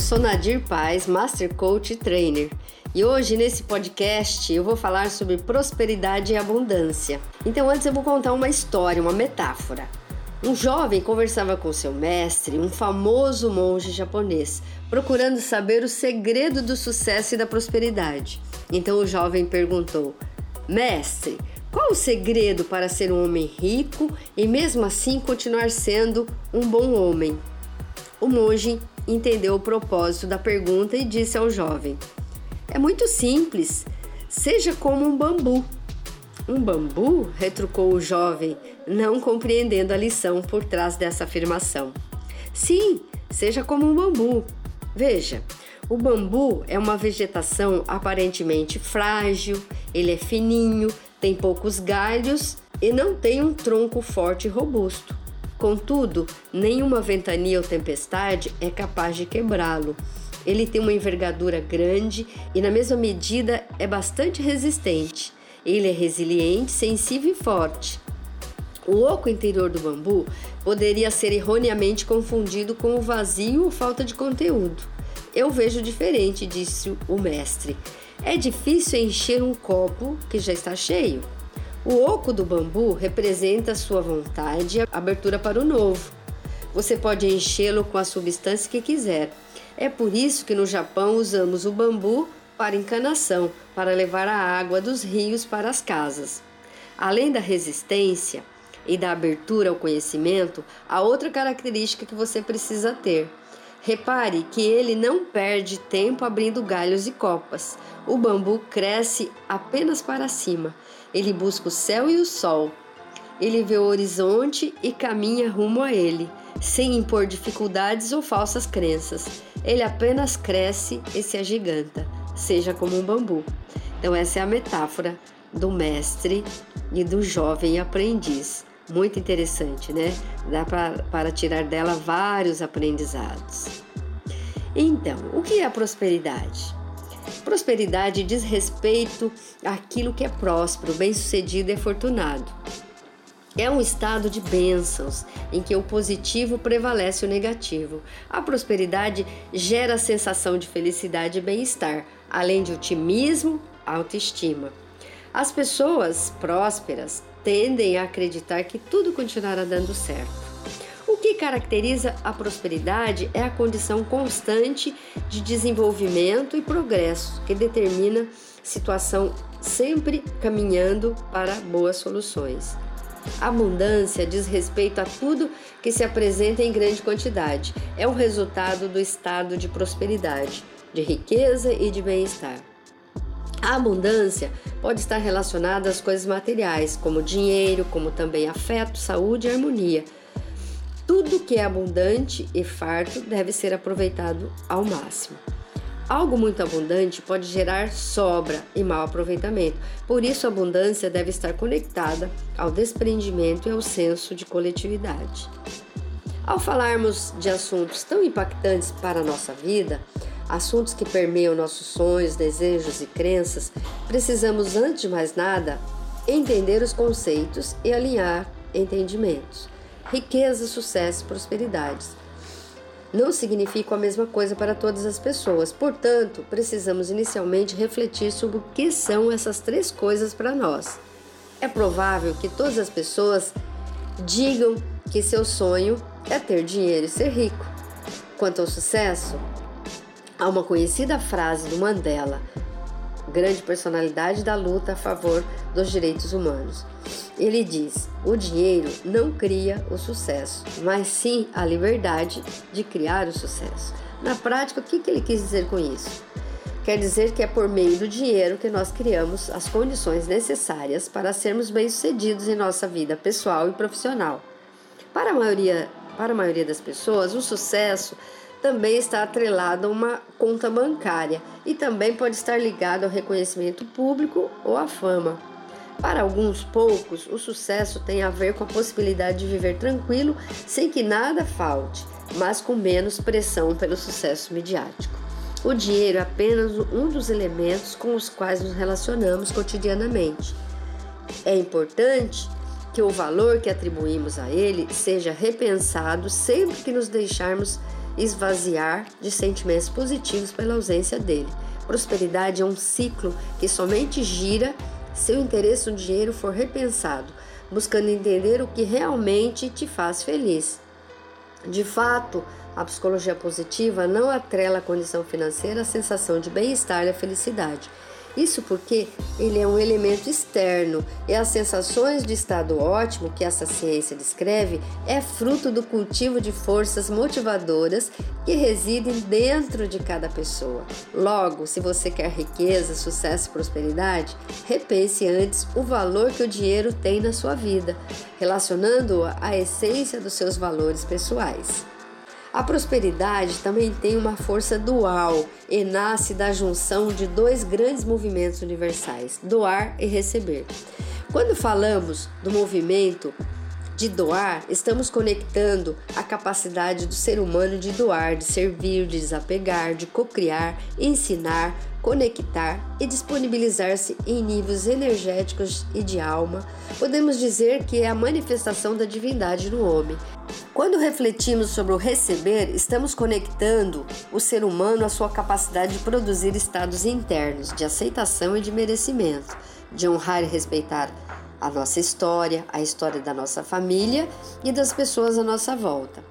eu sou Nadir Paz, Master Coach e Trainer. E hoje nesse podcast eu vou falar sobre prosperidade e abundância. Então antes eu vou contar uma história, uma metáfora. Um jovem conversava com seu mestre, um famoso monge japonês, procurando saber o segredo do sucesso e da prosperidade. Então o jovem perguntou: Mestre, qual o segredo para ser um homem rico e mesmo assim continuar sendo um bom homem? O monge entendeu o propósito da pergunta e disse ao jovem: É muito simples, seja como um bambu. Um bambu? retrucou o jovem, não compreendendo a lição por trás dessa afirmação. Sim, seja como um bambu. Veja, o bambu é uma vegetação aparentemente frágil, ele é fininho, tem poucos galhos e não tem um tronco forte e robusto. Contudo, nenhuma ventania ou tempestade é capaz de quebrá-lo. Ele tem uma envergadura grande e, na mesma medida, é bastante resistente. Ele é resiliente, sensível e forte. O oco interior do bambu poderia ser erroneamente confundido com o vazio ou falta de conteúdo. Eu vejo diferente, disse o mestre. É difícil encher um copo que já está cheio. O oco do bambu representa sua vontade e abertura para o novo. Você pode enchê-lo com a substância que quiser. É por isso que no Japão usamos o bambu para encanação, para levar a água dos rios para as casas. Além da resistência e da abertura ao conhecimento, há outra característica que você precisa ter. Repare que ele não perde tempo abrindo galhos e copas. O bambu cresce apenas para cima. Ele busca o céu e o sol. Ele vê o horizonte e caminha rumo a ele, sem impor dificuldades ou falsas crenças. Ele apenas cresce e se agiganta, seja como um bambu. Então, essa é a metáfora do mestre e do jovem aprendiz. Muito interessante, né? Dá pra, para tirar dela vários aprendizados. Então, o que é a prosperidade? Prosperidade diz respeito àquilo que é próspero, bem-sucedido e afortunado. É um estado de bênçãos em que o positivo prevalece o negativo. A prosperidade gera a sensação de felicidade e bem-estar, além de otimismo, autoestima. As pessoas prósperas tendem a acreditar que tudo continuará dando certo que caracteriza a prosperidade é a condição constante de desenvolvimento e progresso, que determina situação sempre caminhando para boas soluções. Abundância diz respeito a tudo que se apresenta em grande quantidade. É o resultado do estado de prosperidade, de riqueza e de bem-estar. A abundância pode estar relacionada às coisas materiais, como dinheiro, como também afeto, saúde e harmonia tudo que é abundante e farto deve ser aproveitado ao máximo. Algo muito abundante pode gerar sobra e mau aproveitamento, por isso a abundância deve estar conectada ao desprendimento e ao senso de coletividade. Ao falarmos de assuntos tão impactantes para a nossa vida, assuntos que permeiam nossos sonhos, desejos e crenças, precisamos, antes de mais nada, entender os conceitos e alinhar entendimentos riqueza, sucesso e prosperidades. Não significam a mesma coisa para todas as pessoas, portanto, precisamos inicialmente refletir sobre o que são essas três coisas para nós. É provável que todas as pessoas digam que seu sonho é ter dinheiro e ser rico. Quanto ao sucesso, há uma conhecida frase do Mandela, grande personalidade da luta a favor dos direitos humanos. Ele diz: o dinheiro não cria o sucesso, mas sim a liberdade de criar o sucesso. Na prática, o que ele quis dizer com isso? Quer dizer que é por meio do dinheiro que nós criamos as condições necessárias para sermos bem-sucedidos em nossa vida pessoal e profissional. Para a maioria, para a maioria das pessoas, o sucesso também está atrelado a uma conta bancária e também pode estar ligado ao reconhecimento público ou à fama. Para alguns poucos, o sucesso tem a ver com a possibilidade de viver tranquilo sem que nada falte, mas com menos pressão pelo sucesso midiático. O dinheiro é apenas um dos elementos com os quais nos relacionamos cotidianamente. É importante que o valor que atribuímos a ele seja repensado sempre que nos deixarmos esvaziar de sentimentos positivos pela ausência dele. Prosperidade é um ciclo que somente gira se o interesse no dinheiro for repensado, buscando entender o que realmente te faz feliz. De fato, a psicologia positiva não atrela a condição financeira à sensação de bem-estar e a felicidade. Isso porque ele é um elemento externo e as sensações de estado ótimo que essa ciência descreve é fruto do cultivo de forças motivadoras que residem dentro de cada pessoa. Logo, se você quer riqueza, sucesso e prosperidade, repense antes o valor que o dinheiro tem na sua vida, relacionando-o à essência dos seus valores pessoais. A prosperidade também tem uma força dual e nasce da junção de dois grandes movimentos universais: doar e receber. Quando falamos do movimento de doar, estamos conectando a capacidade do ser humano de doar, de servir, de desapegar, de cocriar, ensinar, conectar e disponibilizar-se em níveis energéticos e de alma. Podemos dizer que é a manifestação da divindade no homem. Quando refletimos sobre o receber, estamos conectando o ser humano à sua capacidade de produzir estados internos de aceitação e de merecimento, de honrar e respeitar a nossa história, a história da nossa família e das pessoas à nossa volta.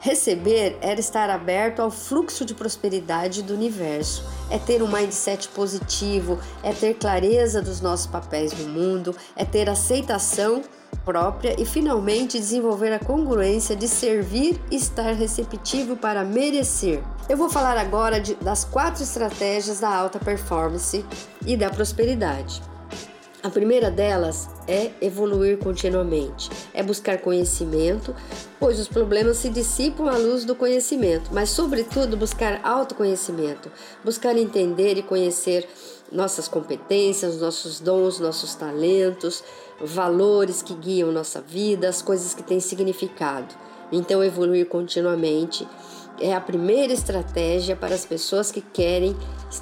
Receber era estar aberto ao fluxo de prosperidade do universo, é ter um mindset positivo, é ter clareza dos nossos papéis no mundo, é ter aceitação própria e finalmente desenvolver a congruência de servir e estar receptivo para merecer. Eu vou falar agora de, das quatro estratégias da alta performance e da prosperidade. A primeira delas é evoluir continuamente, é buscar conhecimento, pois os problemas se dissipam à luz do conhecimento, mas, sobretudo, buscar autoconhecimento, buscar entender e conhecer nossas competências, nossos dons, nossos talentos, valores que guiam nossa vida, as coisas que têm significado. Então, evoluir continuamente é a primeira estratégia para as pessoas que querem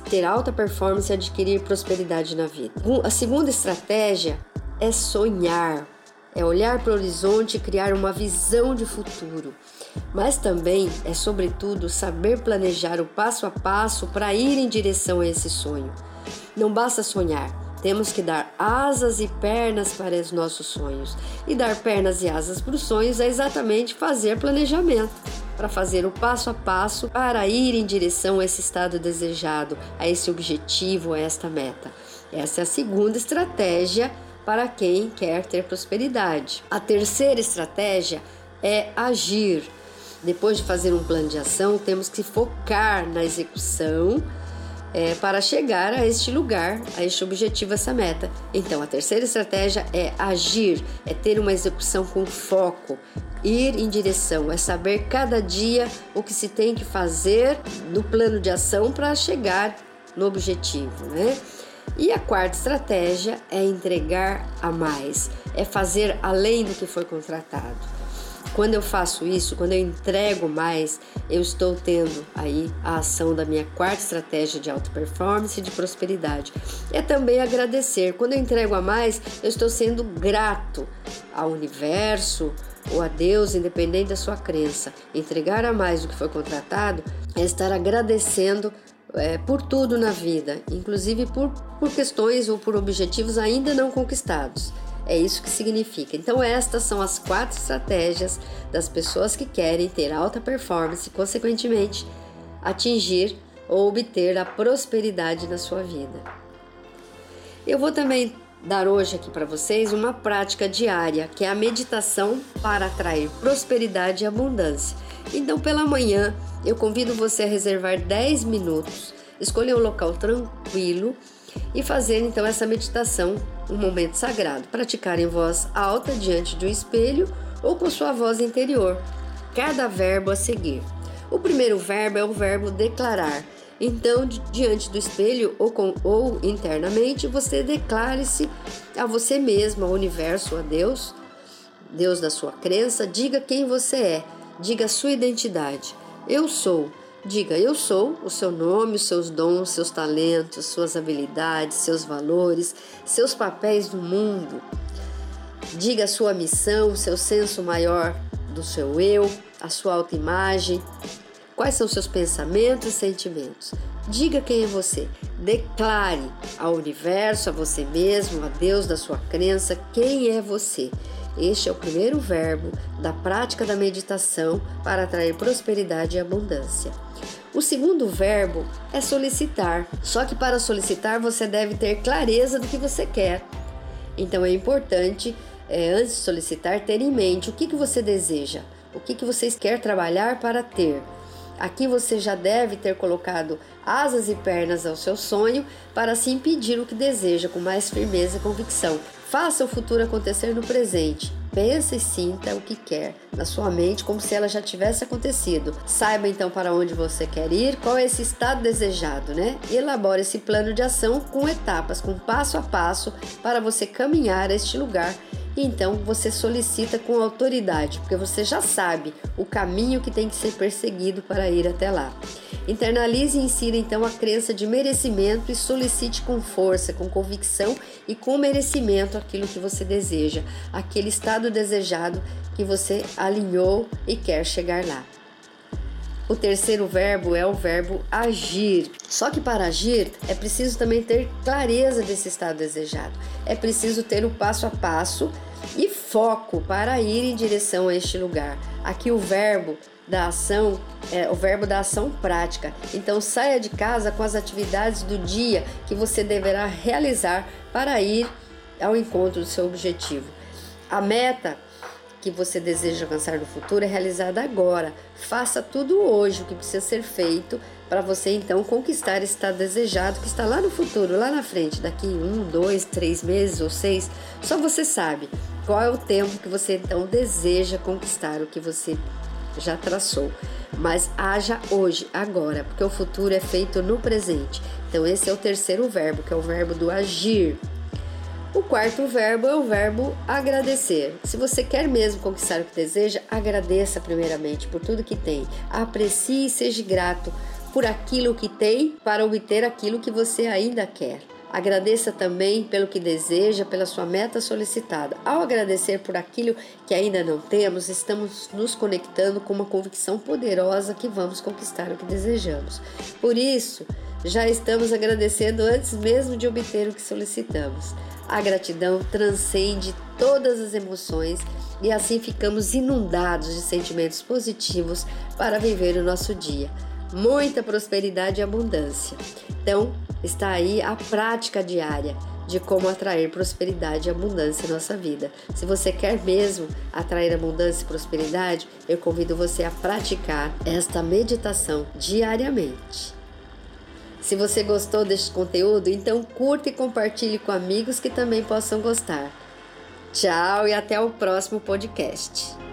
ter alta performance e adquirir prosperidade na vida. A segunda estratégia é sonhar, é olhar para o horizonte e criar uma visão de futuro. Mas também é, sobretudo, saber planejar o passo a passo para ir em direção a esse sonho. Não basta sonhar, temos que dar asas e pernas para os nossos sonhos. E dar pernas e asas para os sonhos é exatamente fazer planejamento para fazer o passo a passo para ir em direção a esse estado desejado, a esse objetivo, a esta meta. Essa é a segunda estratégia para quem quer ter prosperidade. A terceira estratégia é agir. Depois de fazer um plano de ação, temos que focar na execução é, para chegar a este lugar, a este objetivo, essa meta. Então, a terceira estratégia é agir, é ter uma execução com foco, ir em direção, é saber cada dia o que se tem que fazer no plano de ação para chegar no objetivo, né? E a quarta estratégia é entregar a mais, é fazer além do que foi contratado. Quando eu faço isso, quando eu entrego mais, eu estou tendo aí a ação da minha quarta estratégia de alta performance e de prosperidade. É também agradecer. Quando eu entrego a mais, eu estou sendo grato ao universo ou a Deus, independente da sua crença. Entregar a mais do que foi contratado é estar agradecendo é, por tudo na vida, inclusive por, por questões ou por objetivos ainda não conquistados. É isso que significa. Então, estas são as quatro estratégias das pessoas que querem ter alta performance e, consequentemente, atingir ou obter a prosperidade na sua vida. Eu vou também dar hoje aqui para vocês uma prática diária, que é a meditação para atrair prosperidade e abundância. Então, pela manhã, eu convido você a reservar 10 minutos, escolher um local tranquilo e fazer então essa meditação, um momento sagrado. Praticar em voz alta diante do espelho ou com sua voz interior. Cada verbo a seguir. O primeiro verbo é o verbo declarar. Então, diante do espelho ou, com, ou internamente, você declare-se a você mesmo, ao universo, a Deus, Deus da sua crença, diga quem você é, diga a sua identidade. Eu sou Diga: Eu sou o seu nome, os seus dons, seus talentos, suas habilidades, seus valores, seus papéis no mundo. Diga a sua missão, seu senso maior do seu eu, a sua autoimagem. Quais são seus pensamentos e sentimentos? Diga quem é você. Declare ao universo, a você mesmo, a Deus da sua crença, quem é você. Este é o primeiro verbo da prática da meditação para atrair prosperidade e abundância. O segundo verbo é solicitar. Só que para solicitar você deve ter clareza do que você quer. Então é importante, é, antes de solicitar, ter em mente o que, que você deseja, o que, que você quer trabalhar para ter. Aqui você já deve ter colocado asas e pernas ao seu sonho para assim pedir o que deseja com mais firmeza e convicção. Faça o futuro acontecer no presente. Pense e sinta o que quer na sua mente como se ela já tivesse acontecido. Saiba então para onde você quer ir, qual é esse estado desejado, né? Elabore esse plano de ação com etapas, com passo a passo para você caminhar a este lugar então você solicita com autoridade, porque você já sabe o caminho que tem que ser perseguido para ir até lá. Internalize e insira então a crença de merecimento e solicite com força, com convicção e com merecimento aquilo que você deseja, aquele estado desejado que você alinhou e quer chegar lá. O terceiro verbo é o verbo agir. Só que para agir é preciso também ter clareza desse estado desejado. É preciso ter o passo a passo e foco para ir em direção a este lugar. Aqui o verbo da ação é o verbo da ação prática. Então saia de casa com as atividades do dia que você deverá realizar para ir ao encontro do seu objetivo. A meta que você deseja alcançar no futuro é realizada agora. Faça tudo hoje o que precisa ser feito para você então conquistar esse estado desejado que está lá no futuro, lá na frente, daqui um, dois, três meses ou seis. Só você sabe qual é o tempo que você então deseja conquistar o que você já traçou. Mas haja hoje, agora, porque o futuro é feito no presente. Então, esse é o terceiro verbo, que é o verbo do agir. O quarto verbo é o verbo agradecer. Se você quer mesmo conquistar o que deseja, agradeça primeiramente por tudo que tem. Aprecie e seja grato por aquilo que tem para obter aquilo que você ainda quer. Agradeça também pelo que deseja, pela sua meta solicitada. Ao agradecer por aquilo que ainda não temos, estamos nos conectando com uma convicção poderosa que vamos conquistar o que desejamos. Por isso, já estamos agradecendo antes mesmo de obter o que solicitamos. A gratidão transcende todas as emoções e assim ficamos inundados de sentimentos positivos para viver o nosso dia. Muita prosperidade e abundância. Então, está aí a prática diária de como atrair prosperidade e abundância em nossa vida. Se você quer mesmo atrair abundância e prosperidade, eu convido você a praticar esta meditação diariamente. Se você gostou deste conteúdo, então curta e compartilhe com amigos que também possam gostar. Tchau e até o próximo podcast.